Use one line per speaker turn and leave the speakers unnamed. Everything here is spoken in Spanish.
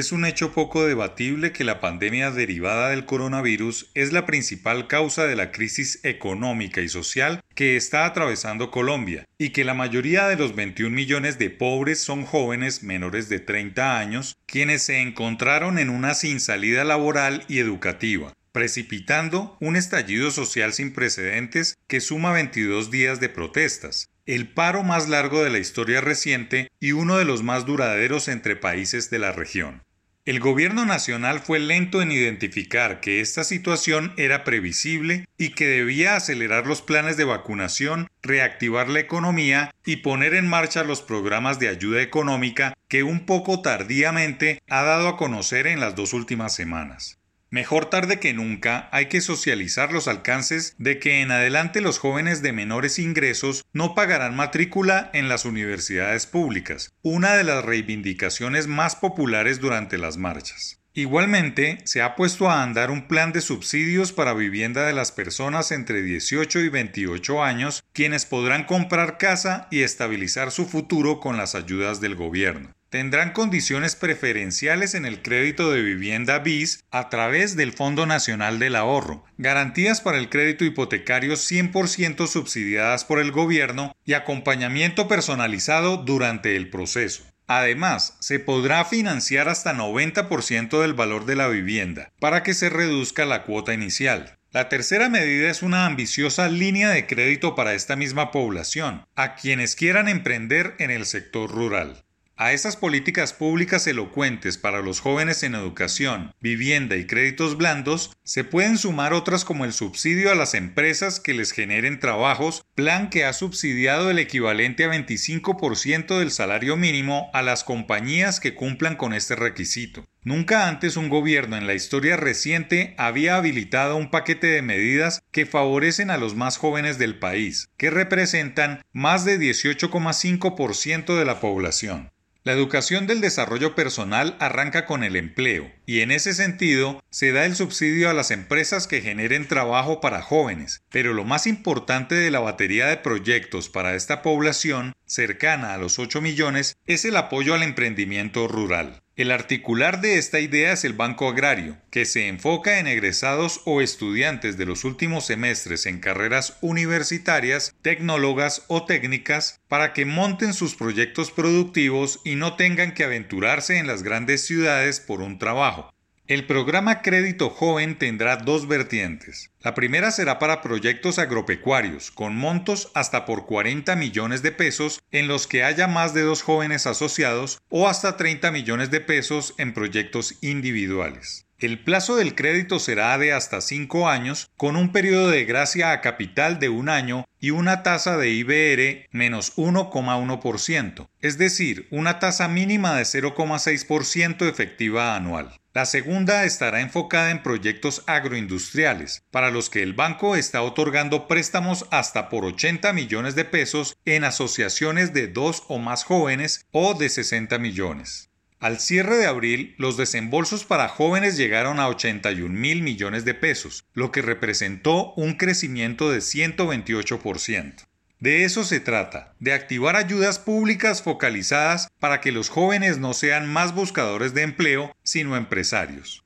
Es un hecho poco debatible que la pandemia derivada del coronavirus es la principal causa de la crisis económica y social que está atravesando Colombia y que la mayoría de los 21 millones de pobres son jóvenes menores de 30 años quienes se encontraron en una sin salida laboral y educativa precipitando un estallido social sin precedentes que suma 22 días de protestas, el paro más largo de la historia reciente y uno de los más duraderos entre países de la región. El gobierno nacional fue lento en identificar que esta situación era previsible y que debía acelerar los planes de vacunación, reactivar la economía y poner en marcha los programas de ayuda económica que un poco tardíamente ha dado a conocer en las dos últimas semanas. Mejor tarde que nunca hay que socializar los alcances de que en adelante los jóvenes de menores ingresos no pagarán matrícula en las universidades públicas, una de las reivindicaciones más populares durante las marchas. Igualmente, se ha puesto a andar un plan de subsidios para vivienda de las personas entre 18 y 28 años, quienes podrán comprar casa y estabilizar su futuro con las ayudas del gobierno tendrán condiciones preferenciales en el crédito de vivienda BIS a través del Fondo Nacional del Ahorro, garantías para el crédito hipotecario 100% subsidiadas por el gobierno y acompañamiento personalizado durante el proceso. Además, se podrá financiar hasta 90% del valor de la vivienda para que se reduzca la cuota inicial. La tercera medida es una ambiciosa línea de crédito para esta misma población, a quienes quieran emprender en el sector rural. A estas políticas públicas elocuentes para los jóvenes en educación, vivienda y créditos blandos, se pueden sumar otras como el subsidio a las empresas que les generen trabajos, plan que ha subsidiado el equivalente a 25% del salario mínimo a las compañías que cumplan con este requisito. Nunca antes un gobierno en la historia reciente había habilitado un paquete de medidas que favorecen a los más jóvenes del país, que representan más de 18,5% de la población. La educación del desarrollo personal arranca con el empleo y en ese sentido se da el subsidio a las empresas que generen trabajo para jóvenes, pero lo más importante de la batería de proyectos para esta población, cercana a los 8 millones, es el apoyo al emprendimiento rural. El articular de esta idea es el Banco Agrario, que se enfoca en egresados o estudiantes de los últimos semestres en carreras universitarias, tecnólogas o técnicas para que monten sus proyectos productivos y no tengan que aventurarse en las grandes ciudades por un trabajo. El programa Crédito Joven tendrá dos vertientes. La primera será para proyectos agropecuarios, con montos hasta por 40 millones de pesos en los que haya más de dos jóvenes asociados o hasta 30 millones de pesos en proyectos individuales. El plazo del crédito será de hasta 5 años, con un periodo de gracia a capital de un año y una tasa de IBR menos 1,1%, es decir, una tasa mínima de 0,6% efectiva anual. La segunda estará enfocada en proyectos agroindustriales, para los que el banco está otorgando préstamos hasta por 80 millones de pesos en asociaciones de dos o más jóvenes o de 60 millones. Al cierre de abril, los desembolsos para jóvenes llegaron a 81 mil millones de pesos, lo que representó un crecimiento de 128%. De eso se trata, de activar ayudas públicas focalizadas para que los jóvenes no sean más buscadores de empleo, sino empresarios.